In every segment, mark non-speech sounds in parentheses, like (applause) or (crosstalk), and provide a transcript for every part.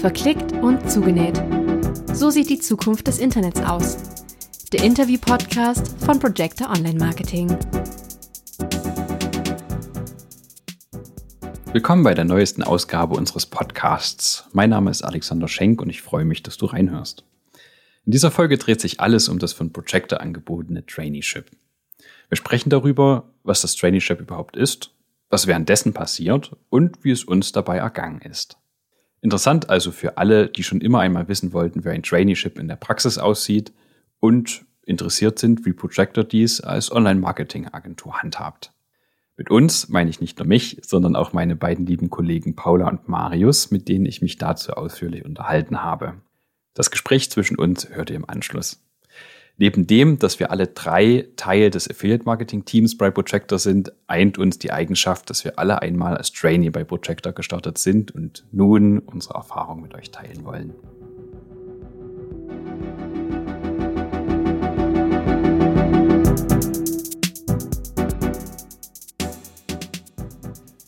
Verklickt und zugenäht. So sieht die Zukunft des Internets aus. Der Interview-Podcast von Projector Online Marketing. Willkommen bei der neuesten Ausgabe unseres Podcasts. Mein Name ist Alexander Schenk und ich freue mich, dass du reinhörst. In dieser Folge dreht sich alles um das von Projector angebotene Traineeship. Wir sprechen darüber, was das Traineeship überhaupt ist, was währenddessen passiert und wie es uns dabei ergangen ist. Interessant also für alle, die schon immer einmal wissen wollten, wie ein Traineeship in der Praxis aussieht und interessiert sind, wie Projector dies als Online-Marketing-Agentur handhabt. Mit uns meine ich nicht nur mich, sondern auch meine beiden lieben Kollegen Paula und Marius, mit denen ich mich dazu ausführlich unterhalten habe. Das Gespräch zwischen uns hört ihr im Anschluss. Neben dem, dass wir alle drei Teil des Affiliate-Marketing-Teams bei Projector sind, eint uns die Eigenschaft, dass wir alle einmal als Trainee bei Projector gestartet sind und nun unsere Erfahrungen mit euch teilen wollen.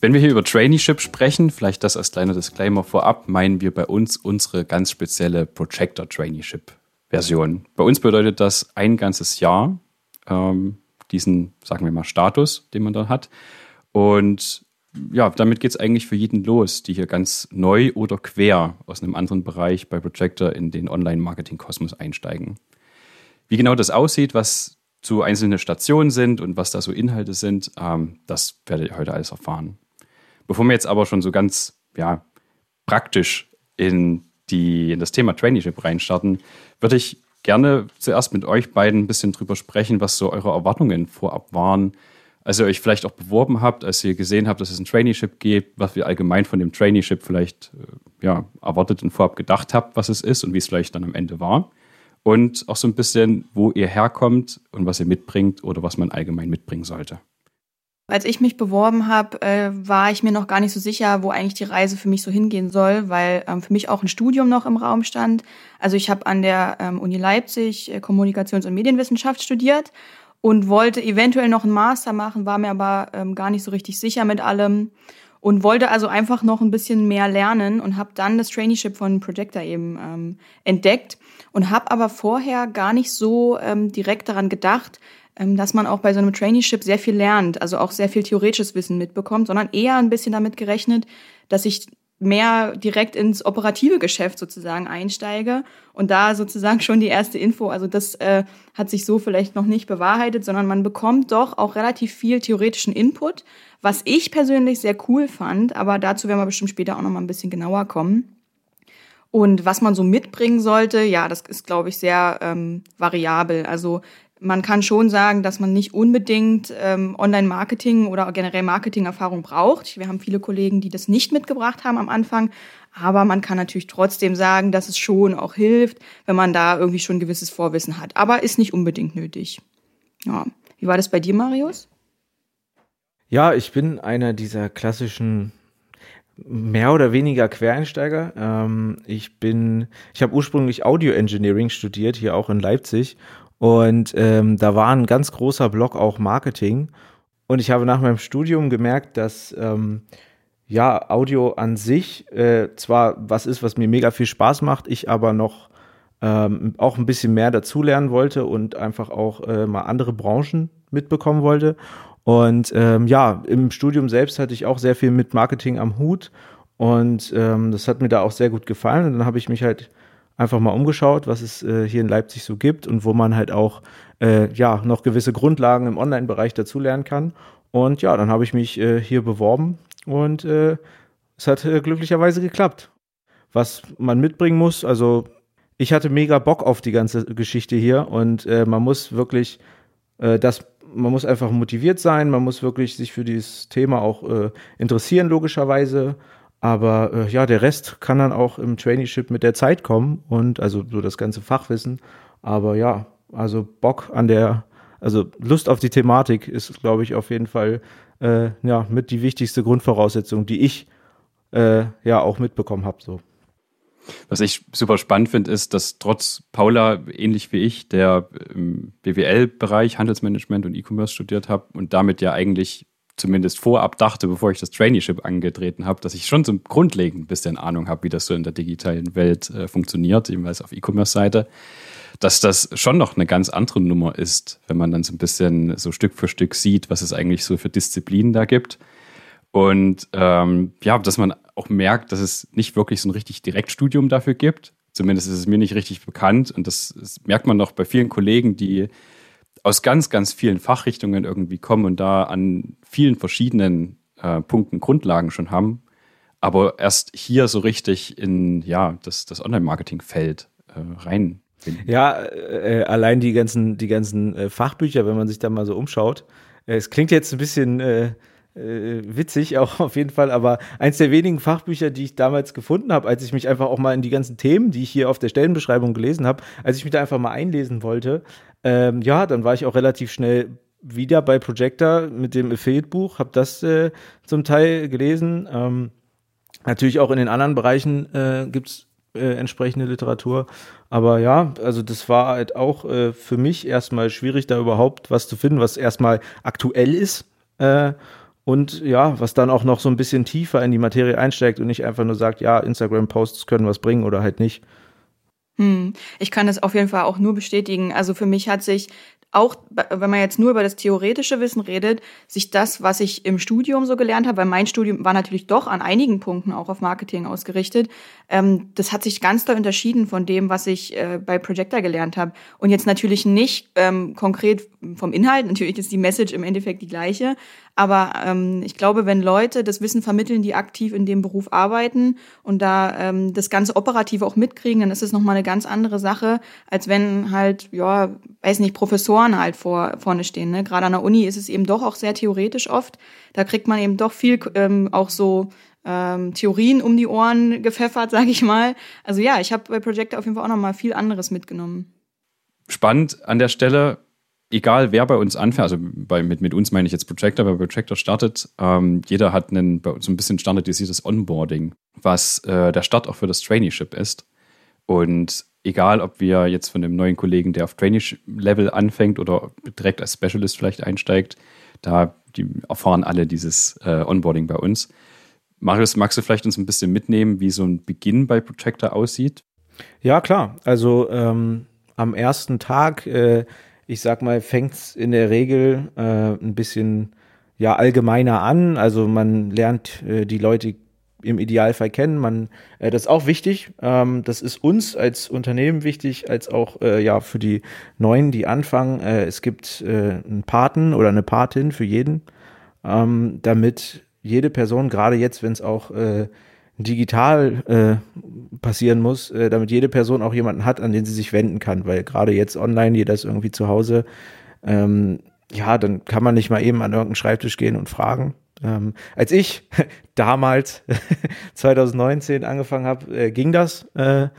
Wenn wir hier über Traineeship sprechen, vielleicht das als kleiner Disclaimer vorab, meinen wir bei uns unsere ganz spezielle Projector Traineeship Version. Bei uns bedeutet das ein ganzes Jahr, ähm, diesen, sagen wir mal, Status, den man da hat. Und ja, damit geht es eigentlich für jeden los, die hier ganz neu oder quer aus einem anderen Bereich bei Projector in den Online-Marketing-Kosmos einsteigen. Wie genau das aussieht, was zu einzelne Stationen sind und was da so Inhalte sind, ähm, das werdet ihr heute alles erfahren. Bevor wir jetzt aber schon so ganz ja, praktisch in die in das Thema Traineeship reinstarten, würde ich gerne zuerst mit euch beiden ein bisschen drüber sprechen, was so eure Erwartungen vorab waren, als ihr euch vielleicht auch beworben habt, als ihr gesehen habt, dass es ein Traineeship gibt, was ihr allgemein von dem Traineeship vielleicht äh, ja, erwartet und vorab gedacht habt, was es ist und wie es vielleicht dann am Ende war. Und auch so ein bisschen, wo ihr herkommt und was ihr mitbringt oder was man allgemein mitbringen sollte. Als ich mich beworben habe, äh, war ich mir noch gar nicht so sicher, wo eigentlich die Reise für mich so hingehen soll, weil ähm, für mich auch ein Studium noch im Raum stand. Also ich habe an der ähm, Uni Leipzig äh, Kommunikations- und Medienwissenschaft studiert und wollte eventuell noch einen Master machen, war mir aber ähm, gar nicht so richtig sicher mit allem und wollte also einfach noch ein bisschen mehr lernen und habe dann das Traineeship von Projector eben ähm, entdeckt und habe aber vorher gar nicht so ähm, direkt daran gedacht, dass man auch bei so einem Traineeship sehr viel lernt, also auch sehr viel theoretisches Wissen mitbekommt, sondern eher ein bisschen damit gerechnet, dass ich mehr direkt ins operative Geschäft sozusagen einsteige und da sozusagen schon die erste Info, also das äh, hat sich so vielleicht noch nicht bewahrheitet, sondern man bekommt doch auch relativ viel theoretischen Input, was ich persönlich sehr cool fand, aber dazu werden wir bestimmt später auch noch mal ein bisschen genauer kommen. Und was man so mitbringen sollte, ja, das ist, glaube ich, sehr ähm, variabel. Also man kann schon sagen, dass man nicht unbedingt ähm, Online-Marketing oder generell Marketing-Erfahrung braucht. Wir haben viele Kollegen, die das nicht mitgebracht haben am Anfang. Aber man kann natürlich trotzdem sagen, dass es schon auch hilft, wenn man da irgendwie schon ein gewisses Vorwissen hat. Aber ist nicht unbedingt nötig. Ja. Wie war das bei dir, Marius? Ja, ich bin einer dieser klassischen mehr oder weniger Quereinsteiger. Ähm, ich bin, ich habe ursprünglich Audio Engineering studiert, hier auch in Leipzig und ähm, da war ein ganz großer Block auch Marketing. Und ich habe nach meinem Studium gemerkt, dass ähm, ja Audio an sich äh, zwar was ist, was mir mega viel Spaß macht, ich aber noch ähm, auch ein bisschen mehr dazulernen wollte und einfach auch äh, mal andere Branchen mitbekommen wollte. Und ähm, ja, im Studium selbst hatte ich auch sehr viel mit Marketing am Hut und ähm, das hat mir da auch sehr gut gefallen. Und dann habe ich mich halt einfach mal umgeschaut, was es äh, hier in Leipzig so gibt und wo man halt auch äh, ja noch gewisse Grundlagen im Online-Bereich dazulernen kann. Und ja, dann habe ich mich äh, hier beworben und äh, es hat äh, glücklicherweise geklappt. Was man mitbringen muss, also ich hatte mega Bock auf die ganze Geschichte hier und äh, man muss wirklich das man muss einfach motiviert sein, man muss wirklich sich für dieses Thema auch interessieren, logischerweise. Aber äh, ja, der Rest kann dann auch im Traineeship mit der Zeit kommen und also so das ganze Fachwissen. Aber ja, also Bock an der, also Lust auf die Thematik ist, glaube ich, auf jeden Fall äh, ja mit die wichtigste Grundvoraussetzung, die ich äh, ja auch mitbekommen habe. So. Was ich super spannend finde, ist, dass trotz Paula, ähnlich wie ich, der im BWL-Bereich Handelsmanagement und E-Commerce studiert habe und damit ja eigentlich zumindest vorab dachte, bevor ich das Traineeship angetreten habe, dass ich schon so grundlegend ein bisschen Ahnung habe, wie das so in der digitalen Welt äh, funktioniert, jedenfalls auf E-Commerce-Seite, dass das schon noch eine ganz andere Nummer ist, wenn man dann so ein bisschen so Stück für Stück sieht, was es eigentlich so für Disziplinen da gibt. Und ähm, ja, dass man auch merkt, dass es nicht wirklich so ein richtig Direktstudium dafür gibt. Zumindest ist es mir nicht richtig bekannt. Und das, das merkt man noch bei vielen Kollegen, die aus ganz, ganz vielen Fachrichtungen irgendwie kommen und da an vielen verschiedenen äh, Punkten Grundlagen schon haben, aber erst hier so richtig in ja, das, das Online-Marketing-Feld äh, rein. Ja, äh, allein die ganzen, die ganzen äh, Fachbücher, wenn man sich da mal so umschaut. Äh, es klingt jetzt ein bisschen äh, witzig (laughs) auch auf jeden Fall, aber eins der wenigen Fachbücher, die ich damals gefunden habe, als ich mich einfach auch mal in die ganzen Themen, die ich hier auf der Stellenbeschreibung gelesen habe, als ich mich da einfach mal einlesen wollte, ähm, ja, dann war ich auch relativ schnell wieder bei Projector mit dem Affiliate-Buch, habe das äh, zum Teil gelesen. Ähm, natürlich auch in den anderen Bereichen äh, gibt äh, entsprechende Literatur. Aber ja, also das war halt auch äh, für mich erstmal schwierig, da überhaupt was zu finden, was erstmal aktuell ist. Äh, und ja, was dann auch noch so ein bisschen tiefer in die Materie einsteigt und nicht einfach nur sagt, ja, Instagram-Posts können was bringen oder halt nicht. Hm. Ich kann das auf jeden Fall auch nur bestätigen. Also für mich hat sich auch, wenn man jetzt nur über das theoretische Wissen redet, sich das, was ich im Studium so gelernt habe, weil mein Studium war natürlich doch an einigen Punkten auch auf Marketing ausgerichtet, ähm, das hat sich ganz doll unterschieden von dem, was ich äh, bei Projector gelernt habe. Und jetzt natürlich nicht ähm, konkret vom Inhalt, natürlich ist die Message im Endeffekt die gleiche, aber ähm, ich glaube, wenn Leute das Wissen vermitteln, die aktiv in dem Beruf arbeiten und da ähm, das ganze Operative auch mitkriegen, dann ist es nochmal eine ganz andere Sache, als wenn halt, ja, weiß nicht, Professoren halt vor, vorne stehen. Ne? Gerade an der Uni ist es eben doch auch sehr theoretisch oft. Da kriegt man eben doch viel ähm, auch so ähm, Theorien um die Ohren gepfeffert, (laughs) sage ich mal. Also ja, ich habe bei Projector auf jeden Fall auch nochmal viel anderes mitgenommen. Spannend an der Stelle, egal wer bei uns anfängt, also bei, mit, mit uns meine ich jetzt Projector, wer Projector startet, ähm, jeder hat einen, so ein bisschen standardisiertes Onboarding, was äh, der Start auch für das Traineeship ist. Und egal, ob wir jetzt von dem neuen Kollegen, der auf Traineeship-Level anfängt oder direkt als Specialist vielleicht einsteigt, da die erfahren alle dieses äh, Onboarding bei uns. Marius, magst du vielleicht uns ein bisschen mitnehmen, wie so ein Beginn bei Projector aussieht? Ja, klar. Also ähm, am ersten Tag äh, ich sag mal, fängt es in der Regel äh, ein bisschen ja allgemeiner an. Also man lernt äh, die Leute im Idealfall kennen. Man, äh, das ist auch wichtig. Ähm, das ist uns als Unternehmen wichtig, als auch äh, ja für die Neuen, die anfangen. Äh, es gibt äh, einen Paten oder eine Patin für jeden, ähm, damit jede Person, gerade jetzt, wenn es auch äh, digital äh, passieren muss, äh, damit jede Person auch jemanden hat, an den sie sich wenden kann, weil gerade jetzt online, jeder ist irgendwie zu Hause, ähm, ja, dann kann man nicht mal eben an irgendeinen Schreibtisch gehen und fragen. Ähm, als ich (laughs) damals (laughs) 2019 angefangen habe, äh, ging das. Äh,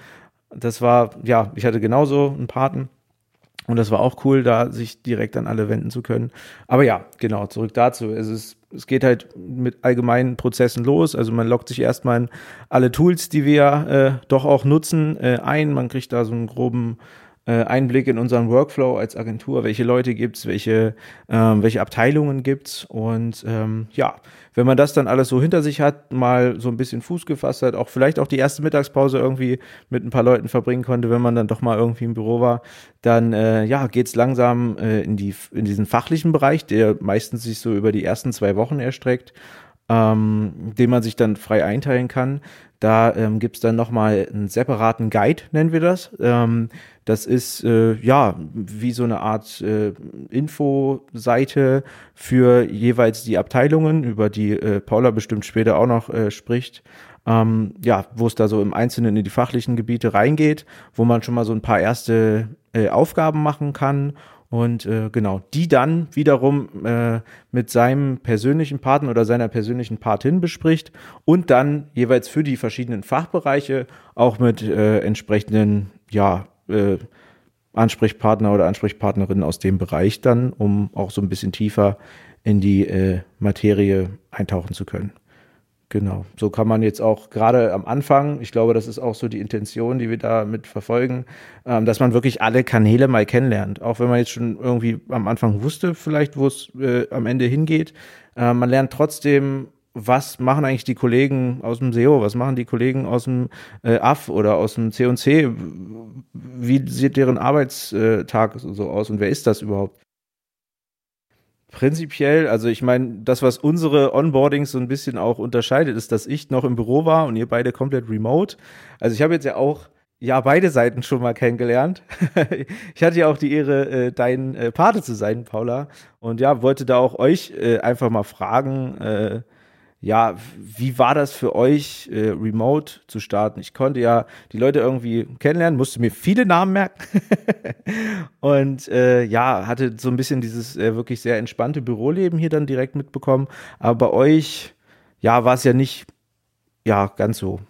das war, ja, ich hatte genauso einen Paten und das war auch cool, da sich direkt an alle wenden zu können. Aber ja, genau, zurück dazu. Es ist, es geht halt mit allgemeinen Prozessen los. Also man loggt sich erstmal alle Tools, die wir äh, doch auch nutzen, äh, ein. Man kriegt da so einen groben äh, Einblick in unseren Workflow als Agentur, welche Leute gibt's, welche, ähm, welche Abteilungen gibt's? Und ähm, ja, wenn man das dann alles so hinter sich hat, mal so ein bisschen Fuß gefasst hat, auch vielleicht auch die erste Mittagspause irgendwie mit ein paar Leuten verbringen konnte, wenn man dann doch mal irgendwie im Büro war, dann äh, ja geht's langsam äh, in die in diesen fachlichen Bereich, der meistens sich so über die ersten zwei Wochen erstreckt ähm, den man sich dann frei einteilen kann. Da ähm, gibt es dann nochmal einen separaten Guide, nennen wir das. Ähm, das ist äh, ja wie so eine Art äh, Infoseite für jeweils die Abteilungen, über die äh, Paula bestimmt später auch noch äh, spricht. Ähm, ja, wo es da so im Einzelnen in die fachlichen Gebiete reingeht, wo man schon mal so ein paar erste äh, Aufgaben machen kann und äh, genau, die dann wiederum äh, mit seinem persönlichen Partner oder seiner persönlichen Patin bespricht und dann jeweils für die verschiedenen Fachbereiche auch mit äh, entsprechenden, ja, äh, Ansprechpartner oder Ansprechpartnerinnen aus dem Bereich dann, um auch so ein bisschen tiefer in die äh, Materie eintauchen zu können. Genau, so kann man jetzt auch gerade am Anfang, ich glaube, das ist auch so die Intention, die wir da mit verfolgen, ähm, dass man wirklich alle Kanäle mal kennenlernt. Auch wenn man jetzt schon irgendwie am Anfang wusste, vielleicht, wo es äh, am Ende hingeht. Äh, man lernt trotzdem, was machen eigentlich die Kollegen aus dem SEO, was machen die Kollegen aus dem äh, AF oder aus dem C&C, wie sieht deren Arbeitstag so aus und wer ist das überhaupt? Prinzipiell, also ich meine, das, was unsere Onboardings so ein bisschen auch unterscheidet, ist, dass ich noch im Büro war und ihr beide komplett remote. Also ich habe jetzt ja auch ja beide Seiten schon mal kennengelernt. (laughs) ich hatte ja auch die Ehre, äh, dein äh, Pate zu sein, Paula. Und ja, wollte da auch euch äh, einfach mal fragen, äh, ja, wie war das für euch, äh, remote zu starten? Ich konnte ja die Leute irgendwie kennenlernen, musste mir viele Namen merken (laughs) und äh, ja, hatte so ein bisschen dieses äh, wirklich sehr entspannte Büroleben hier dann direkt mitbekommen. Aber bei euch, ja, war es ja nicht, ja, ganz so.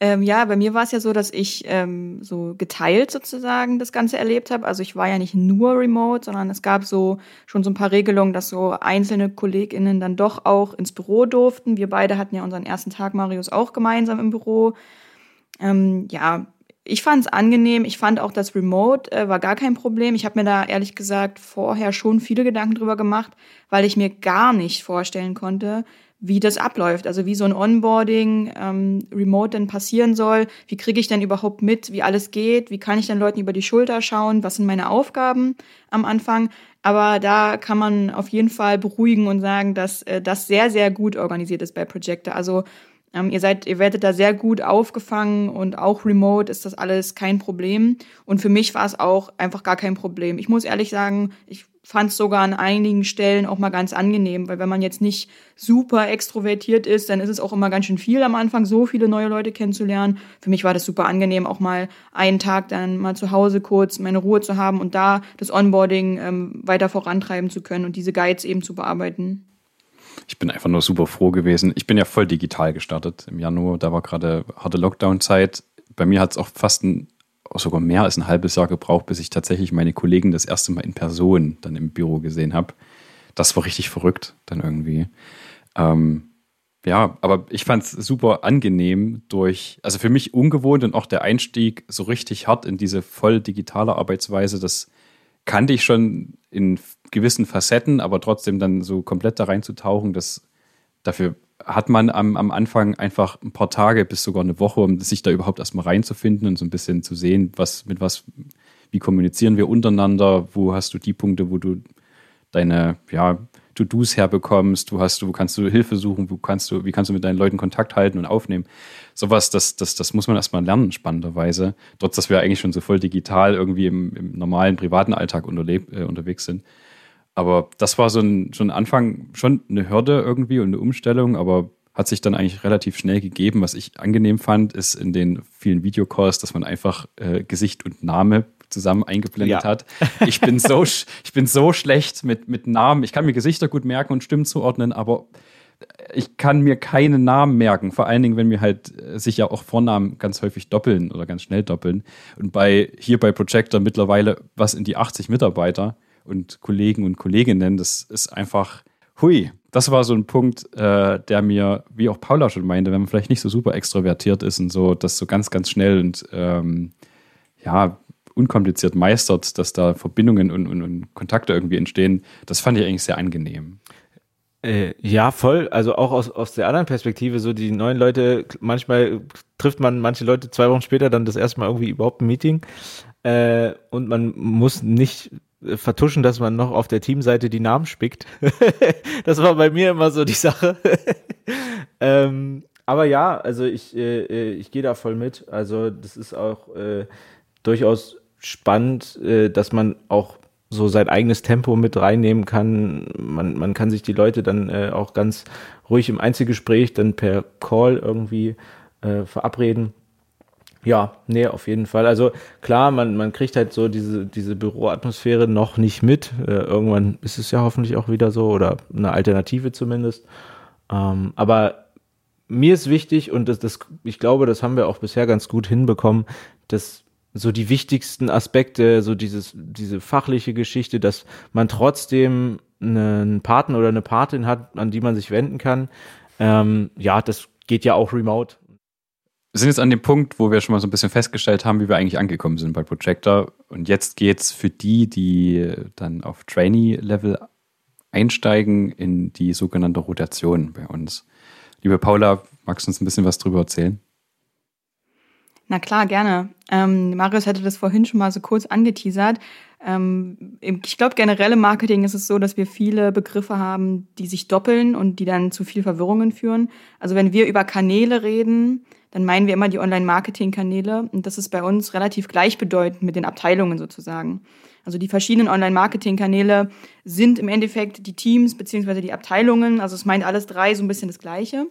Ähm, ja, bei mir war es ja so, dass ich ähm, so geteilt sozusagen das Ganze erlebt habe. Also ich war ja nicht nur remote, sondern es gab so schon so ein paar Regelungen, dass so einzelne KollegInnen dann doch auch ins Büro durften. Wir beide hatten ja unseren ersten Tag, Marius, auch gemeinsam im Büro. Ähm, ja, ich fand es angenehm. Ich fand auch das Remote äh, war gar kein Problem. Ich habe mir da ehrlich gesagt vorher schon viele Gedanken drüber gemacht, weil ich mir gar nicht vorstellen konnte, wie das abläuft, also wie so ein Onboarding ähm, remote denn passieren soll, wie kriege ich denn überhaupt mit, wie alles geht, wie kann ich den Leuten über die Schulter schauen, was sind meine Aufgaben am Anfang. Aber da kann man auf jeden Fall beruhigen und sagen, dass äh, das sehr, sehr gut organisiert ist bei Projector. Also ähm, ihr seid, ihr werdet da sehr gut aufgefangen und auch remote ist das alles kein Problem. Und für mich war es auch einfach gar kein Problem. Ich muss ehrlich sagen, ich fand es sogar an einigen Stellen auch mal ganz angenehm, weil wenn man jetzt nicht super extrovertiert ist, dann ist es auch immer ganz schön viel am Anfang, so viele neue Leute kennenzulernen. Für mich war das super angenehm, auch mal einen Tag dann mal zu Hause kurz meine Ruhe zu haben und da das Onboarding ähm, weiter vorantreiben zu können und diese Guides eben zu bearbeiten. Ich bin einfach nur super froh gewesen. Ich bin ja voll digital gestartet im Januar. Da war gerade harte Lockdown-Zeit. Bei mir hat es auch fast ein sogar mehr als ein halbes Jahr gebraucht, bis ich tatsächlich meine Kollegen das erste Mal in Person dann im Büro gesehen habe. Das war richtig verrückt dann irgendwie. Ähm, ja, aber ich fand es super angenehm durch, also für mich ungewohnt und auch der Einstieg so richtig hart in diese voll digitale Arbeitsweise, das kannte ich schon in gewissen Facetten, aber trotzdem dann so komplett da reinzutauchen, das dafür hat man am, am Anfang einfach ein paar Tage bis sogar eine Woche, um sich da überhaupt erstmal reinzufinden und so ein bisschen zu sehen, was mit was, wie kommunizieren wir untereinander, wo hast du die Punkte, wo du deine, ja, To-Dos herbekommst, wo hast du, kannst du Hilfe suchen, wo kannst du, wie kannst du mit deinen Leuten Kontakt halten und aufnehmen. Sowas, das, das, das muss man erstmal lernen, spannenderweise. Trotz, dass wir eigentlich schon so voll digital irgendwie im, im normalen privaten Alltag äh, unterwegs sind. Aber das war so ein, schon Anfang schon eine Hürde irgendwie und eine Umstellung, aber hat sich dann eigentlich relativ schnell gegeben. Was ich angenehm fand, ist in den vielen Videocalls, dass man einfach äh, Gesicht und Name zusammen eingeblendet ja. hat. Ich bin so, (laughs) ich bin so schlecht mit, mit Namen. Ich kann mir Gesichter gut merken und Stimmen zuordnen, aber ich kann mir keine Namen merken. Vor allen Dingen, wenn mir halt äh, sich ja auch Vornamen ganz häufig doppeln oder ganz schnell doppeln. Und bei hier bei Projector mittlerweile was in die 80 Mitarbeiter und Kollegen und Kolleginnen. Das ist einfach, hui, das war so ein Punkt, äh, der mir, wie auch Paula schon meinte, wenn man vielleicht nicht so super extrovertiert ist und so, das so ganz, ganz schnell und ähm, ja, unkompliziert meistert, dass da Verbindungen und, und, und Kontakte irgendwie entstehen, das fand ich eigentlich sehr angenehm. Äh, ja, voll. Also auch aus, aus der anderen Perspektive, so die neuen Leute, manchmal trifft man manche Leute zwei Wochen später dann das erste Mal irgendwie überhaupt ein Meeting. Äh, und man muss nicht vertuschen, dass man noch auf der Teamseite die Namen spickt. (laughs) das war bei mir immer so die Sache. (laughs) ähm, aber ja, also ich, äh, äh, ich gehe da voll mit. Also das ist auch äh, durchaus spannend, äh, dass man auch so sein eigenes Tempo mit reinnehmen kann. Man, man kann sich die Leute dann äh, auch ganz ruhig im Einzelgespräch dann per Call irgendwie äh, verabreden. Ja, nee, auf jeden Fall. Also klar, man, man kriegt halt so diese, diese Büroatmosphäre noch nicht mit. Äh, irgendwann ist es ja hoffentlich auch wieder so oder eine Alternative zumindest. Ähm, aber mir ist wichtig und das, das, ich glaube, das haben wir auch bisher ganz gut hinbekommen, dass so die wichtigsten Aspekte, so dieses, diese fachliche Geschichte, dass man trotzdem einen Partner oder eine Patin hat, an die man sich wenden kann, Ähm, ja, das geht ja auch remote. Wir sind jetzt an dem Punkt, wo wir schon mal so ein bisschen festgestellt haben, wie wir eigentlich angekommen sind bei Projector. Und jetzt geht es für die, die dann auf Trainee-Level einsteigen, in die sogenannte Rotation bei uns. Liebe Paula, magst du uns ein bisschen was drüber erzählen? Na klar, gerne. Ähm, Marius hatte das vorhin schon mal so kurz angeteasert. Ähm, ich glaube, generell im Marketing ist es so, dass wir viele Begriffe haben, die sich doppeln und die dann zu viel Verwirrungen führen. Also wenn wir über Kanäle reden, dann meinen wir immer die Online-Marketing-Kanäle. Und das ist bei uns relativ gleichbedeutend mit den Abteilungen sozusagen. Also die verschiedenen Online-Marketing-Kanäle sind im Endeffekt die Teams beziehungsweise die Abteilungen. Also es meint alles drei so ein bisschen das Gleiche.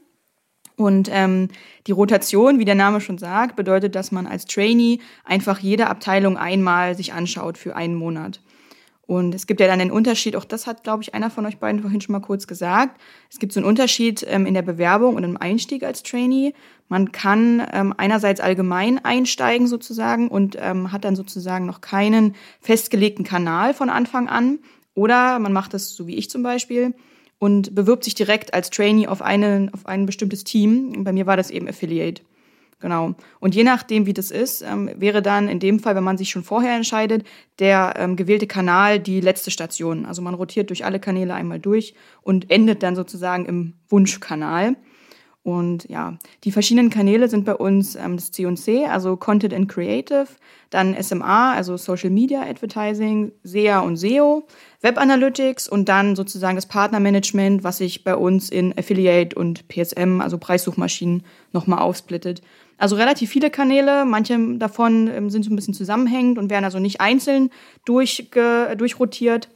Und ähm, die Rotation, wie der Name schon sagt, bedeutet, dass man als Trainee einfach jede Abteilung einmal sich anschaut für einen Monat. Und es gibt ja dann den Unterschied, auch das hat, glaube ich, einer von euch beiden vorhin schon mal kurz gesagt. Es gibt so einen Unterschied ähm, in der Bewerbung und im Einstieg als Trainee. Man kann ähm, einerseits allgemein einsteigen sozusagen und ähm, hat dann sozusagen noch keinen festgelegten Kanal von Anfang an. Oder man macht es so wie ich zum Beispiel und bewirbt sich direkt als Trainee auf, einen, auf ein bestimmtes Team. Bei mir war das eben Affiliate. Genau. Und je nachdem, wie das ist, ähm, wäre dann in dem Fall, wenn man sich schon vorher entscheidet, der ähm, gewählte Kanal die letzte Station. Also man rotiert durch alle Kanäle einmal durch und endet dann sozusagen im Wunschkanal. Und ja, die verschiedenen Kanäle sind bei uns ähm, das C&C, also Content and Creative, dann SMA, also Social Media Advertising, SEA und SEO, Web Analytics und dann sozusagen das Partnermanagement, was sich bei uns in Affiliate und PSM, also Preissuchmaschinen, nochmal aufsplittet. Also relativ viele Kanäle, manche davon ähm, sind so ein bisschen zusammenhängend und werden also nicht einzeln durchrotiert.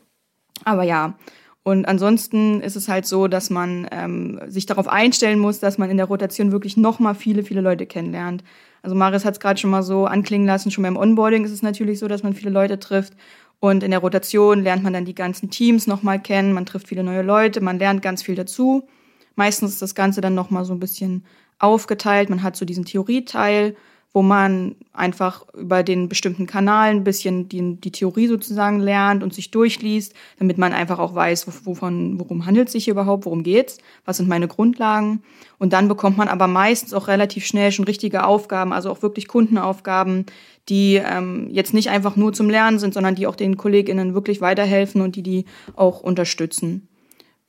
Aber ja, und ansonsten ist es halt so, dass man ähm, sich darauf einstellen muss, dass man in der Rotation wirklich nochmal viele, viele Leute kennenlernt. Also Maris hat es gerade schon mal so anklingen lassen, schon beim Onboarding ist es natürlich so, dass man viele Leute trifft. Und in der Rotation lernt man dann die ganzen Teams nochmal kennen, man trifft viele neue Leute, man lernt ganz viel dazu. Meistens ist das Ganze dann nochmal so ein bisschen aufgeteilt. Man hat so diesen Theorieteil wo man einfach über den bestimmten Kanal ein bisschen die, die Theorie sozusagen lernt und sich durchliest, damit man einfach auch weiß, wovon, worum handelt es sich überhaupt, worum geht's, was sind meine Grundlagen. Und dann bekommt man aber meistens auch relativ schnell schon richtige Aufgaben, also auch wirklich Kundenaufgaben, die ähm, jetzt nicht einfach nur zum Lernen sind, sondern die auch den KollegInnen wirklich weiterhelfen und die die auch unterstützen.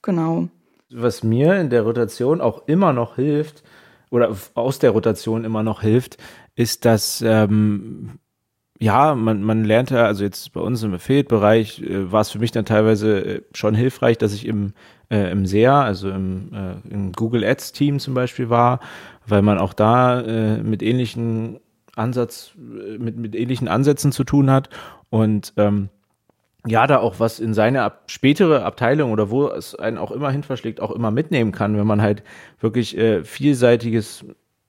Genau. Was mir in der Rotation auch immer noch hilft, oder aus der Rotation immer noch hilft, ist, dass ähm, ja, man, man lernt ja, also jetzt bei uns im Affiliate-Bereich äh, war es für mich dann teilweise äh, schon hilfreich, dass ich im, äh, im SEA, also im, äh, im Google Ads-Team zum Beispiel war, weil man auch da äh, mit ähnlichen Ansatz, mit, mit ähnlichen Ansätzen zu tun hat. Und ähm, ja, da auch was in seine ab spätere Abteilung oder wo es einen auch immer hin verschlägt, auch immer mitnehmen kann, wenn man halt wirklich äh, vielseitiges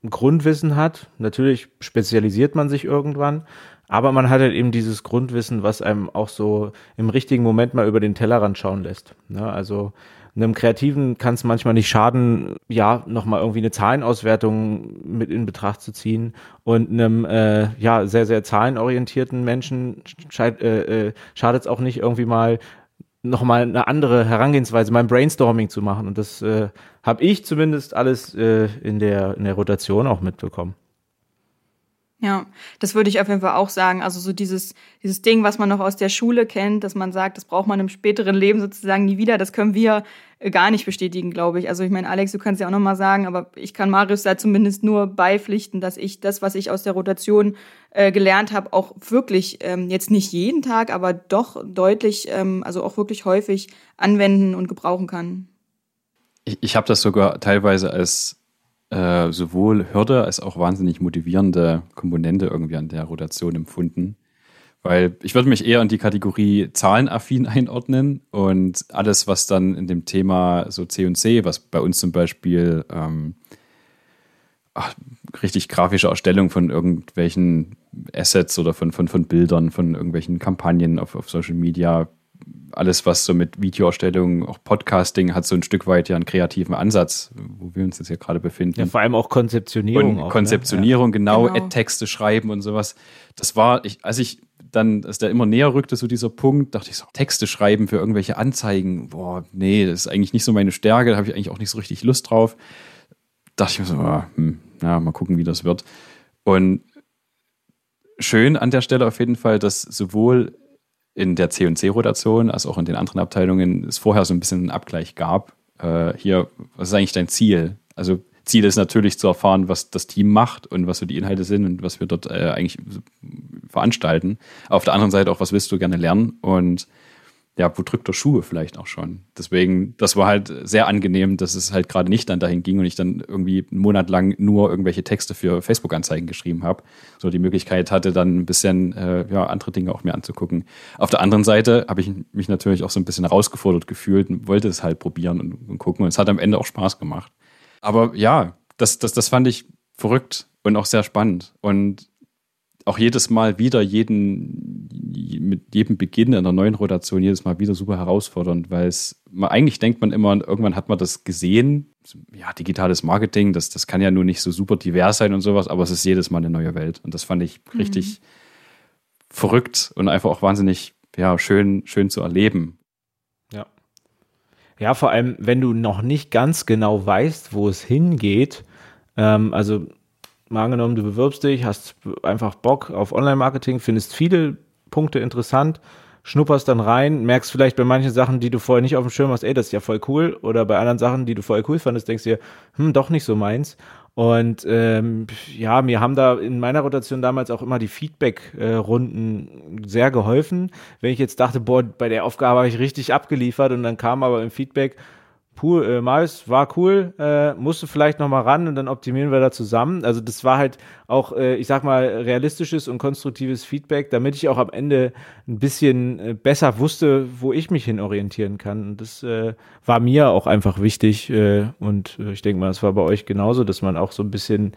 Grundwissen hat. Natürlich spezialisiert man sich irgendwann, aber man hat halt eben dieses Grundwissen, was einem auch so im richtigen Moment mal über den Tellerrand schauen lässt. Ja, also einem Kreativen kann es manchmal nicht schaden, ja, nochmal irgendwie eine Zahlenauswertung mit in Betracht zu ziehen und einem, äh, ja, sehr, sehr zahlenorientierten Menschen äh, äh, schadet es auch nicht irgendwie mal nochmal eine andere Herangehensweise, mein Brainstorming zu machen. Und das äh, habe ich zumindest alles äh, in, der, in der Rotation auch mitbekommen. Ja, das würde ich auf jeden Fall auch sagen. Also so dieses, dieses Ding, was man noch aus der Schule kennt, dass man sagt, das braucht man im späteren Leben sozusagen nie wieder, das können wir äh, gar nicht bestätigen, glaube ich. Also ich meine, Alex, du kannst ja auch nochmal sagen, aber ich kann Marius da zumindest nur beipflichten, dass ich das, was ich aus der Rotation äh, gelernt habe, auch wirklich ähm, jetzt nicht jeden Tag, aber doch deutlich, ähm, also auch wirklich häufig anwenden und gebrauchen kann. Ich, ich habe das sogar teilweise als äh, sowohl Hürde als auch wahnsinnig motivierende Komponente irgendwie an der Rotation empfunden. Weil ich würde mich eher in die Kategorie zahlenaffin (laughs) einordnen und alles, was dann in dem Thema so C und C, was bei uns zum Beispiel ähm, ach, richtig grafische Erstellung von irgendwelchen Assets oder von, von, von Bildern, von irgendwelchen Kampagnen auf, auf Social Media alles, was so mit Videoerstellung, auch Podcasting, hat so ein Stück weit ja einen kreativen Ansatz, wo wir uns jetzt hier gerade befinden. Ja, vor allem auch Konzeptionierung. Und auch, Konzeptionierung, ne? genau, genau. Ad-Texte schreiben und sowas. Das war, ich, als ich dann, als der immer näher rückte, so dieser Punkt, dachte ich so, Texte schreiben für irgendwelche Anzeigen, boah, nee, das ist eigentlich nicht so meine Stärke, da habe ich eigentlich auch nicht so richtig Lust drauf. Dachte ich mir so, ah, hm, na, mal gucken, wie das wird. Und schön an der Stelle auf jeden Fall, dass sowohl in der C&C-Rotation als auch in den anderen Abteilungen es vorher so ein bisschen einen Abgleich gab. Äh, hier, was ist eigentlich dein Ziel? Also Ziel ist natürlich zu erfahren, was das Team macht und was so die Inhalte sind und was wir dort äh, eigentlich veranstalten. auf der anderen Seite auch, was willst du gerne lernen und ja, wo drückt der Schuhe vielleicht auch schon. Deswegen, das war halt sehr angenehm, dass es halt gerade nicht dann dahin ging und ich dann irgendwie einen Monat lang nur irgendwelche Texte für Facebook-Anzeigen geschrieben habe. So die Möglichkeit hatte, dann ein bisschen äh, ja, andere Dinge auch mir anzugucken. Auf der anderen Seite habe ich mich natürlich auch so ein bisschen herausgefordert gefühlt und wollte es halt probieren und, und gucken. Und es hat am Ende auch Spaß gemacht. Aber ja, das, das, das fand ich verrückt und auch sehr spannend. Und auch jedes Mal wieder jeden, mit jedem Beginn einer neuen Rotation jedes Mal wieder super herausfordernd, weil es, man, eigentlich denkt man immer, irgendwann hat man das gesehen, ja, digitales Marketing, das, das kann ja nur nicht so super divers sein und sowas, aber es ist jedes Mal eine neue Welt. Und das fand ich mhm. richtig verrückt und einfach auch wahnsinnig, ja, schön, schön zu erleben. Ja. Ja, vor allem, wenn du noch nicht ganz genau weißt, wo es hingeht, ähm, also mal angenommen, du bewirbst dich, hast einfach Bock auf Online-Marketing, findest viele Punkte interessant, schnupperst dann rein, merkst vielleicht bei manchen Sachen, die du vorher nicht auf dem Schirm hast, ey, das ist ja voll cool. Oder bei anderen Sachen, die du vorher cool fandest, denkst du dir, hm, doch nicht so meins. Und ähm, ja, mir haben da in meiner Rotation damals auch immer die Feedback-Runden sehr geholfen. Wenn ich jetzt dachte, boah, bei der Aufgabe habe ich richtig abgeliefert und dann kam aber im Feedback, Pool, äh, Mais war cool, äh, musste vielleicht noch mal ran und dann optimieren wir da zusammen. Also das war halt auch, äh, ich sag mal, realistisches und konstruktives Feedback, damit ich auch am Ende ein bisschen äh, besser wusste, wo ich mich hin orientieren kann. Und das äh, war mir auch einfach wichtig äh, und äh, ich denke mal, es war bei euch genauso, dass man auch so ein bisschen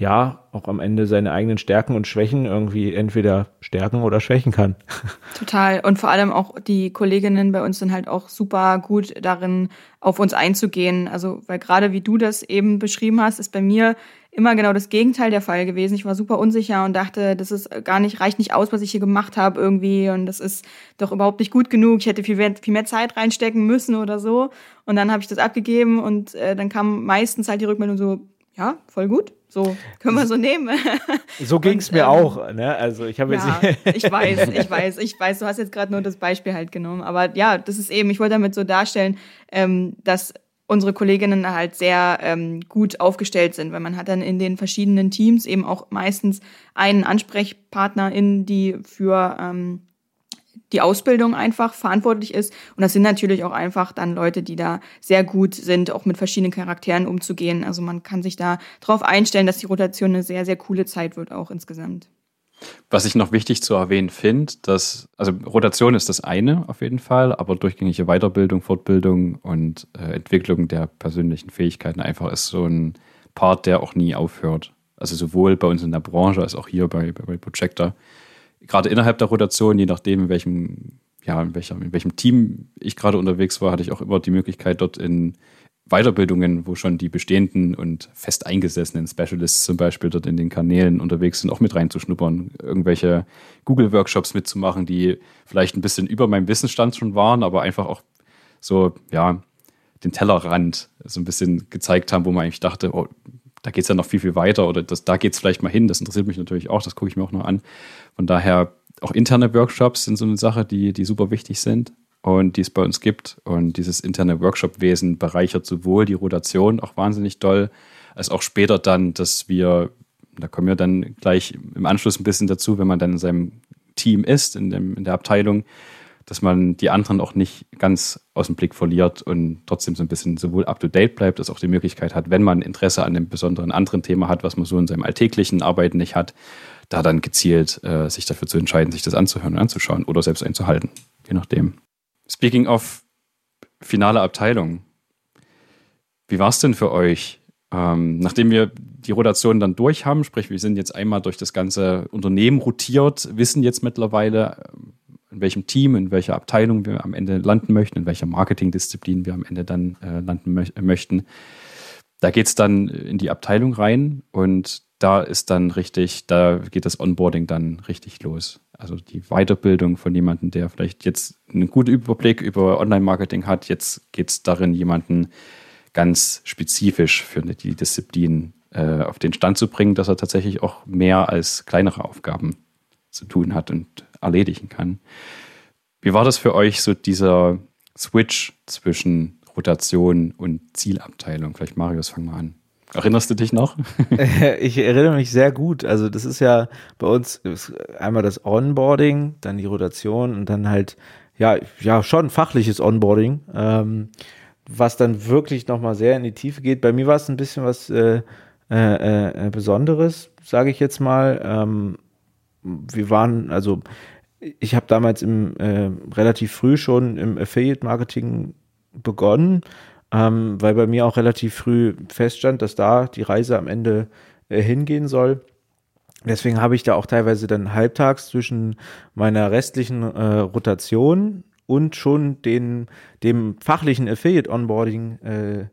ja, auch am Ende seine eigenen Stärken und Schwächen irgendwie entweder stärken oder schwächen kann. (laughs) Total. Und vor allem auch die Kolleginnen bei uns sind halt auch super gut darin, auf uns einzugehen. Also, weil gerade wie du das eben beschrieben hast, ist bei mir immer genau das Gegenteil der Fall gewesen. Ich war super unsicher und dachte, das ist gar nicht, reicht nicht aus, was ich hier gemacht habe irgendwie und das ist doch überhaupt nicht gut genug. Ich hätte viel mehr, viel mehr Zeit reinstecken müssen oder so. Und dann habe ich das abgegeben und äh, dann kam meistens halt die Rückmeldung so, ja, voll gut. So können wir so nehmen. (laughs) So ging es mir ähm, auch. Ne? Also ich habe ja, jetzt. ich weiß, (laughs) ich weiß, ich weiß. Du hast jetzt gerade nur das Beispiel halt genommen, aber ja, das ist eben. Ich wollte damit so darstellen, ähm, dass unsere Kolleginnen halt sehr ähm, gut aufgestellt sind, weil man hat dann in den verschiedenen Teams eben auch meistens einen Ansprechpartner in die für ähm, die Ausbildung einfach verantwortlich ist. Und das sind natürlich auch einfach dann Leute, die da sehr gut sind, auch mit verschiedenen Charakteren umzugehen. Also man kann sich da drauf einstellen, dass die Rotation eine sehr, sehr coole Zeit wird, auch insgesamt. Was ich noch wichtig zu erwähnen finde, dass, also Rotation ist das eine auf jeden Fall, aber durchgängige Weiterbildung, Fortbildung und äh, Entwicklung der persönlichen Fähigkeiten einfach ist so ein Part, der auch nie aufhört. Also sowohl bei uns in der Branche als auch hier bei, bei Projector gerade innerhalb der Rotation, je nachdem, in welchem, ja, in, welcher, in welchem Team ich gerade unterwegs war, hatte ich auch immer die Möglichkeit, dort in Weiterbildungen, wo schon die bestehenden und fest eingesessenen Specialists zum Beispiel dort in den Kanälen unterwegs sind, auch mit reinzuschnuppern, irgendwelche Google-Workshops mitzumachen, die vielleicht ein bisschen über meinem Wissensstand schon waren, aber einfach auch so, ja, den Tellerrand so ein bisschen gezeigt haben, wo man eigentlich dachte, oh, da geht es ja noch viel, viel weiter oder das, da geht es vielleicht mal hin. Das interessiert mich natürlich auch, das gucke ich mir auch noch an. Von daher, auch interne Workshops sind so eine Sache, die, die super wichtig sind und die es bei uns gibt. Und dieses interne Workshop-Wesen bereichert sowohl die Rotation auch wahnsinnig doll, als auch später dann, dass wir, da kommen wir dann gleich im Anschluss ein bisschen dazu, wenn man dann in seinem Team ist, in, dem, in der Abteilung, dass man die anderen auch nicht ganz aus dem Blick verliert und trotzdem so ein bisschen sowohl up-to-date bleibt, als auch die Möglichkeit hat, wenn man Interesse an einem besonderen anderen Thema hat, was man so in seinem alltäglichen Arbeiten nicht hat, da dann gezielt äh, sich dafür zu entscheiden, sich das anzuhören und anzuschauen oder selbst einzuhalten, je nachdem. Speaking of finale Abteilung, wie war es denn für euch, ähm, nachdem wir die Rotation dann durch haben, sprich wir sind jetzt einmal durch das ganze Unternehmen rotiert, wissen jetzt mittlerweile, in welchem Team, in welcher Abteilung wir am Ende landen möchten, in welcher Marketingdisziplin wir am Ende dann äh, landen mö möchten. Da geht es dann in die Abteilung rein und da ist dann richtig, da geht das Onboarding dann richtig los. Also die Weiterbildung von jemandem, der vielleicht jetzt einen guten Überblick über Online-Marketing hat. Jetzt geht es darin, jemanden ganz spezifisch für die Disziplin äh, auf den Stand zu bringen, dass er tatsächlich auch mehr als kleinere Aufgaben zu tun hat und erledigen kann. Wie war das für euch, so dieser Switch zwischen Rotation und Zielabteilung? Vielleicht Marius, fang mal an. Erinnerst du dich noch? (laughs) (laughs) ich erinnere mich sehr gut. Also das ist ja bei uns einmal das Onboarding, dann die Rotation und dann halt ja ja schon fachliches Onboarding, ähm, was dann wirklich noch mal sehr in die Tiefe geht. Bei mir war es ein bisschen was äh, äh, äh, Besonderes, sage ich jetzt mal. Ähm, wir waren also ich habe damals im äh, relativ früh schon im Affiliate Marketing begonnen ähm, weil bei mir auch relativ früh feststand, dass da die Reise am Ende äh, hingehen soll. Deswegen habe ich da auch teilweise dann halbtags zwischen meiner restlichen äh, Rotation und schon den, dem fachlichen Affiliate Onboarding äh,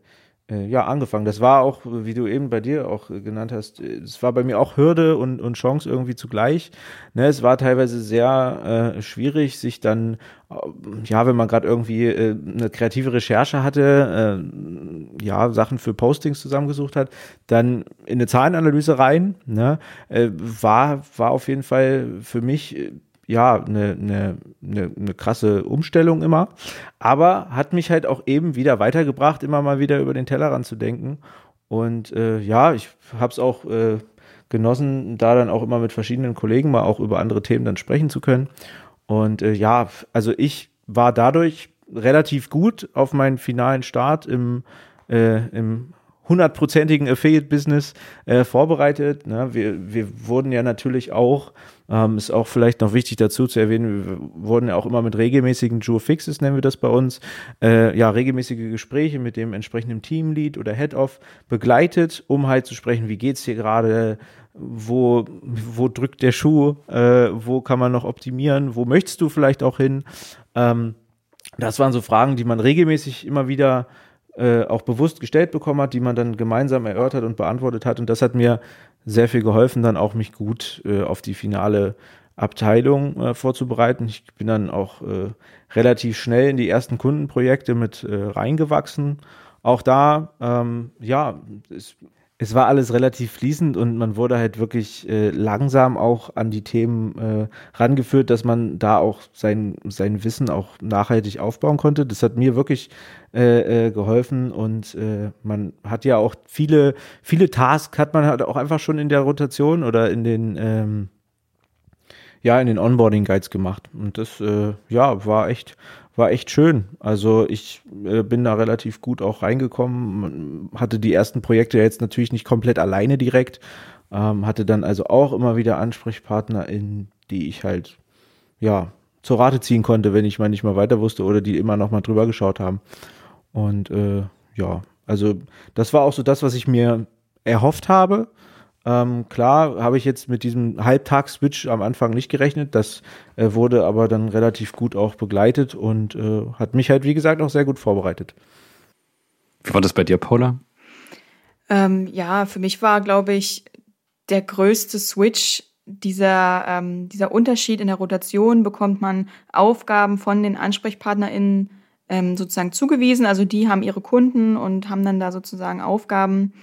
ja, angefangen. Das war auch, wie du eben bei dir auch genannt hast, es war bei mir auch Hürde und, und Chance irgendwie zugleich. Ne, es war teilweise sehr äh, schwierig, sich dann, äh, ja, wenn man gerade irgendwie äh, eine kreative Recherche hatte, äh, ja, Sachen für Postings zusammengesucht hat, dann in eine Zahlenanalyse rein, ne, äh, war, war auf jeden Fall für mich äh, ja, eine, eine, eine, eine krasse Umstellung immer. Aber hat mich halt auch eben wieder weitergebracht, immer mal wieder über den Tellerrand zu denken. Und äh, ja, ich habe es auch äh, genossen, da dann auch immer mit verschiedenen Kollegen mal auch über andere Themen dann sprechen zu können. Und äh, ja, also ich war dadurch relativ gut auf meinen finalen Start im, äh, im hundertprozentigen Affiliate-Business äh, vorbereitet. Ne? Wir, wir wurden ja natürlich auch ähm, ist auch vielleicht noch wichtig dazu zu erwähnen, wir wurden ja auch immer mit regelmäßigen Fixes, nennen wir das bei uns, äh, ja, regelmäßige Gespräche mit dem entsprechenden Teamlead oder Head-Off begleitet, um halt zu sprechen, wie geht's hier gerade, wo, wo drückt der Schuh, äh, wo kann man noch optimieren, wo möchtest du vielleicht auch hin? Ähm, das waren so Fragen, die man regelmäßig immer wieder äh, auch bewusst gestellt bekommen hat, die man dann gemeinsam erörtert und beantwortet hat. Und das hat mir sehr viel geholfen, dann auch mich gut äh, auf die finale Abteilung äh, vorzubereiten. Ich bin dann auch äh, relativ schnell in die ersten Kundenprojekte mit äh, reingewachsen. Auch da, ähm, ja, es es war alles relativ fließend und man wurde halt wirklich äh, langsam auch an die Themen äh, rangeführt, dass man da auch sein, sein Wissen auch nachhaltig aufbauen konnte. Das hat mir wirklich äh, äh, geholfen und äh, man hat ja auch viele, viele Tasks hat man halt auch einfach schon in der Rotation oder in den ähm, ja, in den Onboarding Guides gemacht. Und das, äh, ja, war echt, war echt schön. Also ich äh, bin da relativ gut auch reingekommen, hatte die ersten Projekte jetzt natürlich nicht komplett alleine direkt, ähm, hatte dann also auch immer wieder Ansprechpartner, in die ich halt ja zur Rate ziehen konnte, wenn ich mal nicht mal weiter wusste oder die immer noch mal drüber geschaut haben. Und äh, ja, also das war auch so das, was ich mir erhofft habe. Ähm, klar habe ich jetzt mit diesem Halbtags-Switch am Anfang nicht gerechnet. Das äh, wurde aber dann relativ gut auch begleitet und äh, hat mich halt, wie gesagt, auch sehr gut vorbereitet. Wie war das bei dir, Paula? Ähm, ja, für mich war, glaube ich, der größte Switch dieser, ähm, dieser Unterschied in der Rotation. Bekommt man Aufgaben von den AnsprechpartnerInnen ähm, sozusagen zugewiesen. Also die haben ihre Kunden und haben dann da sozusagen Aufgaben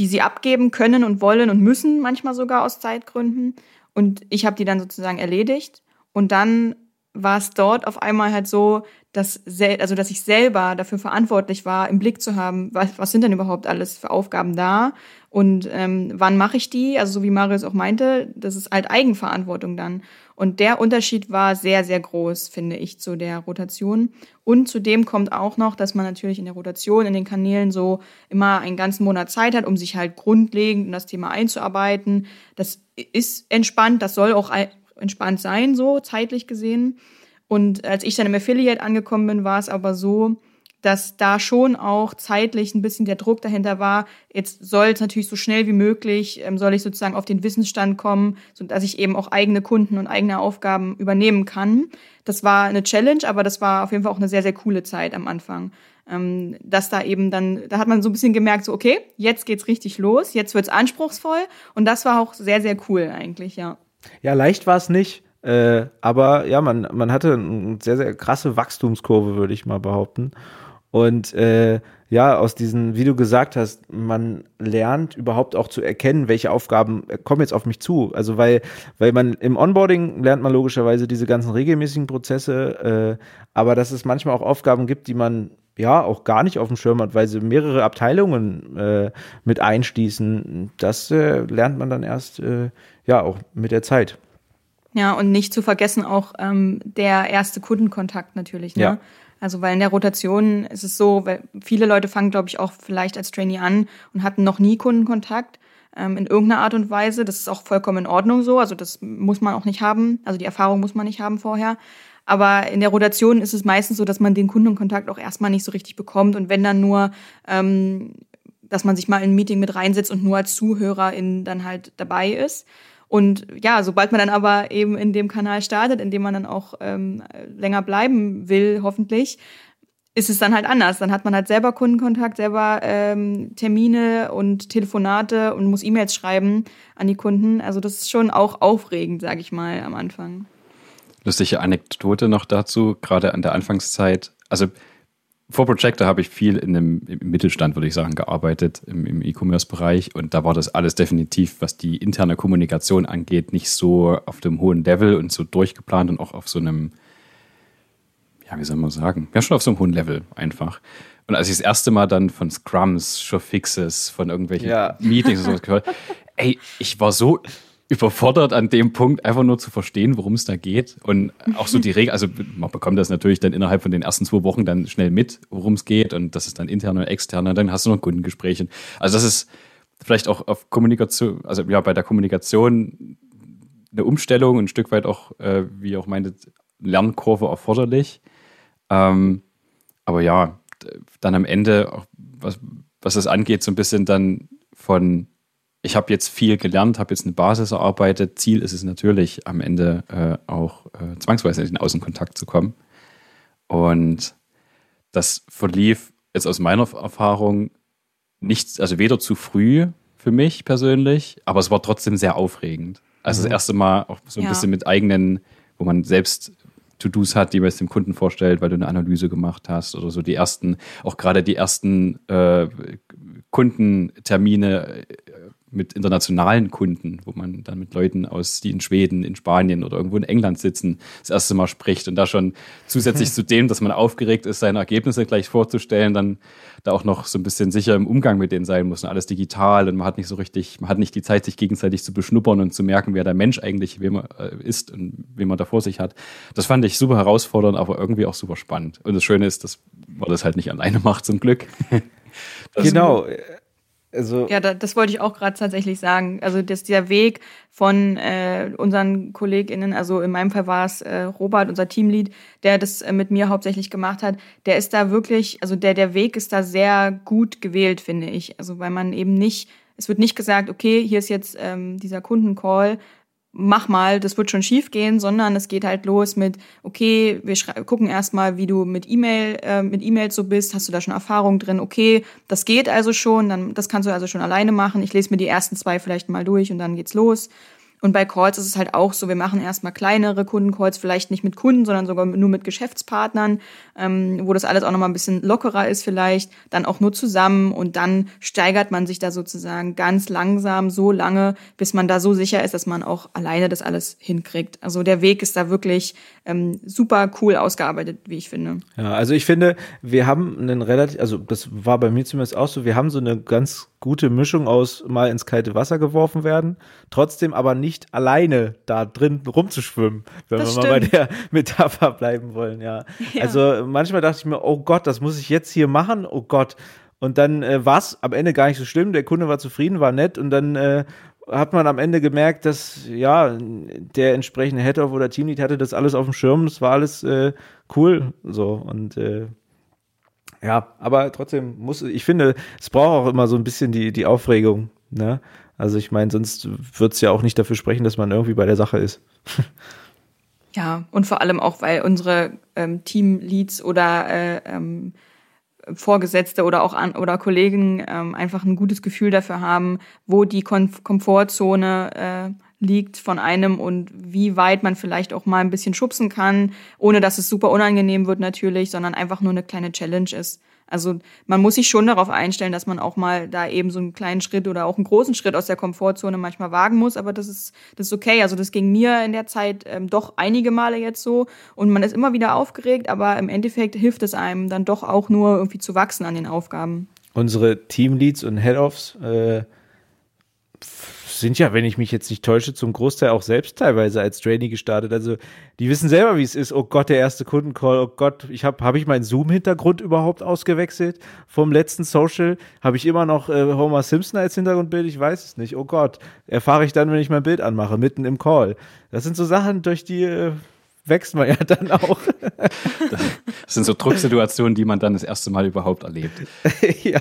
die sie abgeben können und wollen und müssen, manchmal sogar aus Zeitgründen. Und ich habe die dann sozusagen erledigt. Und dann war es dort auf einmal halt so, dass, also dass ich selber dafür verantwortlich war, im Blick zu haben, was, was sind denn überhaupt alles für Aufgaben da und ähm, wann mache ich die? Also so wie Marius auch meinte, das ist halt Eigenverantwortung dann. Und der Unterschied war sehr, sehr groß, finde ich, zu der Rotation. Und zudem kommt auch noch, dass man natürlich in der Rotation in den Kanälen so immer einen ganzen Monat Zeit hat, um sich halt grundlegend in das Thema einzuarbeiten. Das ist entspannt, das soll auch entspannt sein, so zeitlich gesehen. Und als ich dann im Affiliate angekommen bin, war es aber so, dass da schon auch zeitlich ein bisschen der Druck dahinter war. Jetzt soll es natürlich so schnell wie möglich, ähm, soll ich sozusagen auf den Wissensstand kommen, so dass ich eben auch eigene Kunden und eigene Aufgaben übernehmen kann. Das war eine Challenge, aber das war auf jeden Fall auch eine sehr, sehr coole Zeit am Anfang. Ähm, dass da eben dann, da hat man so ein bisschen gemerkt, so, okay, jetzt geht's richtig los, jetzt wird's anspruchsvoll und das war auch sehr, sehr cool eigentlich, ja. Ja, leicht war es nicht. Äh, aber ja, man, man hatte eine sehr, sehr krasse Wachstumskurve, würde ich mal behaupten. Und äh, ja, aus diesen, wie du gesagt hast, man lernt überhaupt auch zu erkennen, welche Aufgaben kommen jetzt auf mich zu. Also weil, weil man im Onboarding lernt man logischerweise diese ganzen regelmäßigen Prozesse, äh, aber dass es manchmal auch Aufgaben gibt, die man ja auch gar nicht auf dem Schirm hat, weil sie mehrere Abteilungen äh, mit einschließen. Das äh, lernt man dann erst äh, ja auch mit der Zeit. Ja, und nicht zu vergessen auch ähm, der erste Kundenkontakt natürlich. Ne? Ja. Also weil in der Rotation ist es so, weil viele Leute fangen, glaube ich, auch vielleicht als Trainee an und hatten noch nie Kundenkontakt ähm, in irgendeiner Art und Weise. Das ist auch vollkommen in Ordnung so. Also das muss man auch nicht haben. Also die Erfahrung muss man nicht haben vorher. Aber in der Rotation ist es meistens so, dass man den Kundenkontakt auch erstmal nicht so richtig bekommt und wenn dann nur, ähm, dass man sich mal in ein Meeting mit reinsetzt und nur als Zuhörerin dann halt dabei ist. Und ja, sobald man dann aber eben in dem Kanal startet, in dem man dann auch ähm, länger bleiben will, hoffentlich, ist es dann halt anders. Dann hat man halt selber Kundenkontakt, selber ähm, Termine und Telefonate und muss E-Mails schreiben an die Kunden. Also das ist schon auch aufregend, sage ich mal, am Anfang. Lustige Anekdote noch dazu, gerade an der Anfangszeit. Also vor Projector habe ich viel in dem, im Mittelstand, würde ich sagen, gearbeitet, im, im E-Commerce-Bereich. Und da war das alles definitiv, was die interne Kommunikation angeht, nicht so auf dem hohen Level und so durchgeplant und auch auf so einem, ja, wie soll man sagen, ja, schon auf so einem hohen Level einfach. Und als ich das erste Mal dann von Scrums, Fixes, von irgendwelchen ja. Meetings und sowas gehört, (laughs) ey, ich war so überfordert an dem Punkt, einfach nur zu verstehen, worum es da geht. Und auch so die Regel, also man bekommt das natürlich dann innerhalb von den ersten zwei Wochen dann schnell mit, worum es geht. Und das ist dann interne und externe. Dann hast du noch Kundengespräche. Also das ist vielleicht auch auf Kommunikation, also ja, bei der Kommunikation eine Umstellung, ein Stück weit auch, äh, wie auch meintet, Lernkurve erforderlich. Ähm, aber ja, dann am Ende, auch was, was das angeht, so ein bisschen dann von ich habe jetzt viel gelernt, habe jetzt eine Basis erarbeitet. Ziel ist es natürlich, am Ende äh, auch äh, zwangsweise in den Außenkontakt zu kommen. Und das verlief jetzt aus meiner Erfahrung nicht, also weder zu früh für mich persönlich, aber es war trotzdem sehr aufregend. Also mhm. das erste Mal auch so ein ja. bisschen mit eigenen, wo man selbst To-Dos hat, die man es dem Kunden vorstellt, weil du eine Analyse gemacht hast oder so die ersten, auch gerade die ersten äh, Kundentermine mit internationalen Kunden, wo man dann mit Leuten aus, die in Schweden, in Spanien oder irgendwo in England sitzen, das erste Mal spricht und da schon zusätzlich (laughs) zu dem, dass man aufgeregt ist, seine Ergebnisse gleich vorzustellen, dann da auch noch so ein bisschen sicher im Umgang mit denen sein muss und alles digital und man hat nicht so richtig, man hat nicht die Zeit, sich gegenseitig zu beschnuppern und zu merken, wer der Mensch eigentlich wem äh, ist und wen man da vor sich hat. Das fand ich super herausfordernd, aber irgendwie auch super spannend. Und das Schöne ist, dass man das halt nicht alleine (laughs) macht, zum Glück. (laughs) Das genau. Also ja, da, das wollte ich auch gerade tatsächlich sagen. Also dass dieser Weg von äh, unseren KollegInnen, also in meinem Fall war es äh, Robert, unser Teamlead, der das äh, mit mir hauptsächlich gemacht hat, der ist da wirklich, also der, der Weg ist da sehr gut gewählt, finde ich. Also weil man eben nicht, es wird nicht gesagt, okay, hier ist jetzt ähm, dieser Kundencall, mach mal, das wird schon schief gehen, sondern es geht halt los mit, okay, wir gucken erstmal, wie du mit E-Mail, äh, mit E-Mails so bist, hast du da schon Erfahrung drin, okay, das geht also schon, dann, das kannst du also schon alleine machen. Ich lese mir die ersten zwei vielleicht mal durch und dann geht's los. Und bei Calls ist es halt auch so, wir machen erstmal kleinere Kundencalls, vielleicht nicht mit Kunden, sondern sogar nur mit Geschäftspartnern, ähm, wo das alles auch nochmal ein bisschen lockerer ist vielleicht, dann auch nur zusammen und dann steigert man sich da sozusagen ganz langsam so lange, bis man da so sicher ist, dass man auch alleine das alles hinkriegt. Also der Weg ist da wirklich ähm, super cool ausgearbeitet, wie ich finde. Ja, also ich finde, wir haben einen relativ, also das war bei mir zumindest auch so, wir haben so eine ganz gute Mischung aus mal ins kalte Wasser geworfen werden, trotzdem aber nicht alleine da drin rumzuschwimmen, wenn das wir stimmt. mal bei der (laughs) Metapher bleiben wollen, ja. ja. Also manchmal dachte ich mir, oh Gott, das muss ich jetzt hier machen, oh Gott. Und dann äh, war es am Ende gar nicht so schlimm, der Kunde war zufrieden, war nett und dann äh, hat man am Ende gemerkt, dass ja der entsprechende Head-Off oder Teamlead hatte das alles auf dem Schirm, das war alles äh, cool so und äh, ja, aber trotzdem muss, ich finde, es braucht auch immer so ein bisschen die, die Aufregung, ne? Also ich meine, sonst wird es ja auch nicht dafür sprechen, dass man irgendwie bei der Sache ist. (laughs) ja, und vor allem auch, weil unsere ähm, Teamleads oder äh, ähm, Vorgesetzte oder auch an, oder Kollegen ähm, einfach ein gutes Gefühl dafür haben, wo die Kom Komfortzone äh, liegt von einem und wie weit man vielleicht auch mal ein bisschen schubsen kann, ohne dass es super unangenehm wird natürlich, sondern einfach nur eine kleine Challenge ist. Also man muss sich schon darauf einstellen, dass man auch mal da eben so einen kleinen Schritt oder auch einen großen Schritt aus der Komfortzone manchmal wagen muss, aber das ist, das ist okay. Also das ging mir in der Zeit ähm, doch einige Male jetzt so und man ist immer wieder aufgeregt, aber im Endeffekt hilft es einem dann doch auch nur irgendwie zu wachsen an den Aufgaben. Unsere Teamleads und Head-Offs äh, sind ja, wenn ich mich jetzt nicht täusche, zum Großteil auch selbst teilweise als Trainee gestartet. Also die wissen selber, wie es ist. Oh Gott, der erste Kundencall. Oh Gott, ich habe habe ich meinen Zoom-Hintergrund überhaupt ausgewechselt vom letzten Social? Habe ich immer noch äh, Homer Simpson als Hintergrundbild? Ich weiß es nicht. Oh Gott, erfahre ich dann, wenn ich mein Bild anmache, mitten im Call. Das sind so Sachen, durch die äh, wächst man ja (laughs) dann auch. Das sind so Drucksituationen, die man dann das erste Mal überhaupt erlebt. (laughs) ja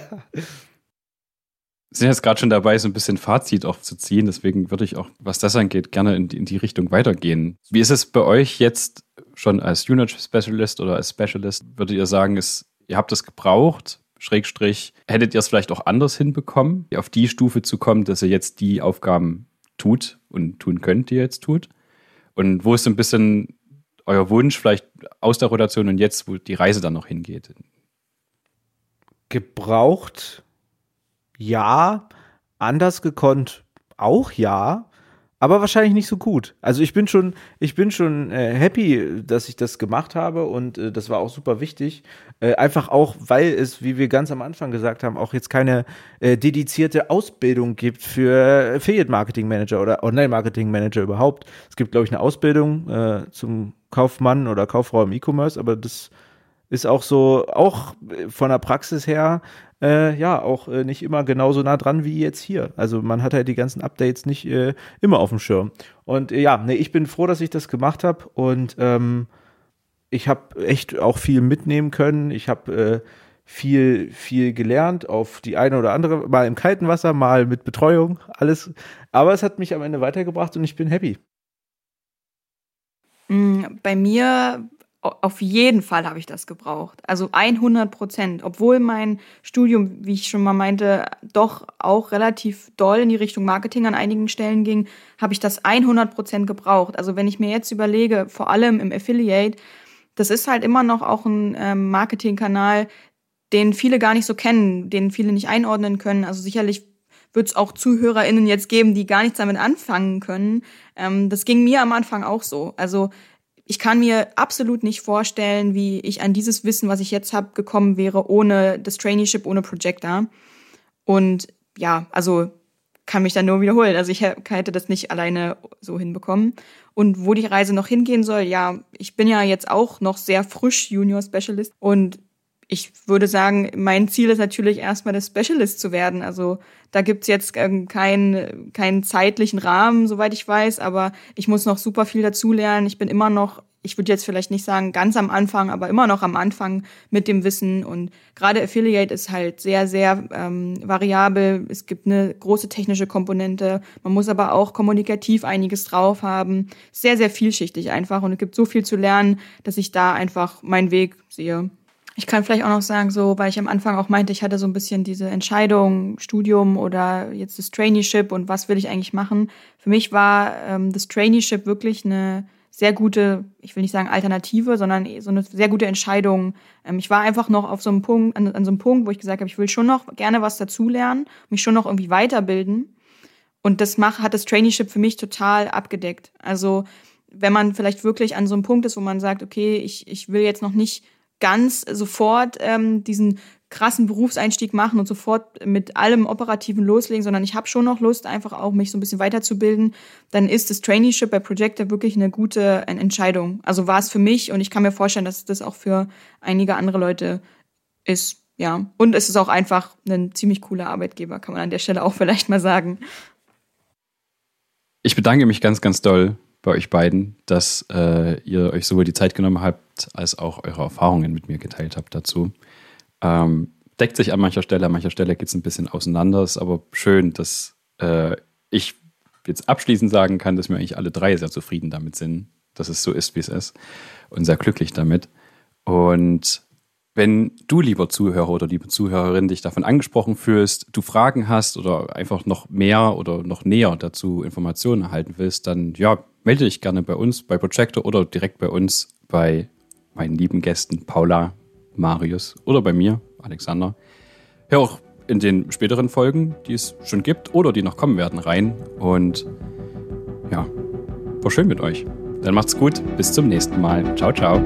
sind jetzt gerade schon dabei, so ein bisschen Fazit aufzuziehen. Deswegen würde ich auch, was das angeht, gerne in die, in die Richtung weitergehen. Wie ist es bei euch jetzt schon als Junior Specialist oder als Specialist? Würdet ihr sagen, ist, ihr habt es gebraucht? Schrägstrich, hättet ihr es vielleicht auch anders hinbekommen, auf die Stufe zu kommen, dass ihr jetzt die Aufgaben tut und tun könnt, die ihr jetzt tut? Und wo ist so ein bisschen euer Wunsch vielleicht aus der Rotation und jetzt, wo die Reise dann noch hingeht? Gebraucht ja, anders gekonnt auch ja, aber wahrscheinlich nicht so gut. Also ich bin schon, ich bin schon äh, happy, dass ich das gemacht habe und äh, das war auch super wichtig. Äh, einfach auch, weil es, wie wir ganz am Anfang gesagt haben, auch jetzt keine äh, dedizierte Ausbildung gibt für Affiliate Marketing Manager oder Online Marketing Manager überhaupt. Es gibt, glaube ich, eine Ausbildung äh, zum Kaufmann oder Kauffrau im E-Commerce, aber das ist auch so, auch von der Praxis her, äh, ja, auch äh, nicht immer genauso nah dran wie jetzt hier. Also man hat halt die ganzen Updates nicht äh, immer auf dem Schirm. Und äh, ja, nee, ich bin froh, dass ich das gemacht habe und ähm, ich habe echt auch viel mitnehmen können. Ich habe äh, viel, viel gelernt auf die eine oder andere, mal im kalten Wasser, mal mit Betreuung, alles. Aber es hat mich am Ende weitergebracht und ich bin happy. Mm, bei mir auf jeden Fall habe ich das gebraucht. Also 100 Prozent. Obwohl mein Studium, wie ich schon mal meinte, doch auch relativ doll in die Richtung Marketing an einigen Stellen ging, habe ich das 100 Prozent gebraucht. Also wenn ich mir jetzt überlege, vor allem im Affiliate, das ist halt immer noch auch ein ähm, Marketingkanal, den viele gar nicht so kennen, den viele nicht einordnen können. Also sicherlich wird es auch ZuhörerInnen jetzt geben, die gar nichts damit anfangen können. Ähm, das ging mir am Anfang auch so. Also ich kann mir absolut nicht vorstellen, wie ich an dieses Wissen, was ich jetzt habe, gekommen wäre, ohne das Traineeship, ohne Projector. Und ja, also kann mich dann nur wiederholen. Also ich hätte das nicht alleine so hinbekommen. Und wo die Reise noch hingehen soll, ja, ich bin ja jetzt auch noch sehr frisch Junior Specialist und ich würde sagen, mein Ziel ist natürlich erstmal der Specialist zu werden. Also da gibt's jetzt ähm, keinen, keinen zeitlichen Rahmen, soweit ich weiß, aber ich muss noch super viel dazulernen. Ich bin immer noch, ich würde jetzt vielleicht nicht sagen ganz am Anfang, aber immer noch am Anfang mit dem Wissen. Und gerade Affiliate ist halt sehr, sehr ähm, variabel. Es gibt eine große technische Komponente. Man muss aber auch kommunikativ einiges drauf haben. Sehr, sehr vielschichtig einfach. Und es gibt so viel zu lernen, dass ich da einfach meinen Weg sehe. Ich kann vielleicht auch noch sagen, so, weil ich am Anfang auch meinte, ich hatte so ein bisschen diese Entscheidung, Studium oder jetzt das Traineeship und was will ich eigentlich machen. Für mich war ähm, das Traineeship wirklich eine sehr gute, ich will nicht sagen Alternative, sondern so eine sehr gute Entscheidung. Ähm, ich war einfach noch auf so einem Punkt, an, an so einem Punkt, wo ich gesagt habe, ich will schon noch gerne was dazulernen, mich schon noch irgendwie weiterbilden. Und das mach, hat das Traineeship für mich total abgedeckt. Also wenn man vielleicht wirklich an so einem Punkt ist, wo man sagt, okay, ich, ich will jetzt noch nicht ganz sofort ähm, diesen krassen Berufseinstieg machen und sofort mit allem Operativen loslegen, sondern ich habe schon noch Lust, einfach auch mich so ein bisschen weiterzubilden, dann ist das Traineeship bei Projector wirklich eine gute Entscheidung. Also war es für mich und ich kann mir vorstellen, dass das auch für einige andere Leute ist. Ja, und es ist auch einfach ein ziemlich cooler Arbeitgeber, kann man an der Stelle auch (laughs) vielleicht mal sagen. Ich bedanke mich ganz, ganz doll bei euch beiden, dass äh, ihr euch sowohl die Zeit genommen als auch eure Erfahrungen mit mir geteilt habt dazu. Ähm, deckt sich an mancher Stelle, an mancher Stelle geht es ein bisschen auseinander, ist aber schön, dass äh, ich jetzt abschließend sagen kann, dass wir eigentlich alle drei sehr zufrieden damit sind, dass es so ist, wie es ist und sehr glücklich damit. Und Wenn du, lieber Zuhörer oder liebe Zuhörerin, dich davon angesprochen fühlst, du Fragen hast oder einfach noch mehr oder noch näher dazu Informationen erhalten willst, dann ja, melde dich gerne bei uns, bei Projector oder direkt bei uns, bei meinen lieben Gästen Paula, Marius oder bei mir, Alexander. Hör auch in den späteren Folgen, die es schon gibt oder die noch kommen werden, rein. Und ja, war schön mit euch. Dann macht's gut. Bis zum nächsten Mal. Ciao, ciao.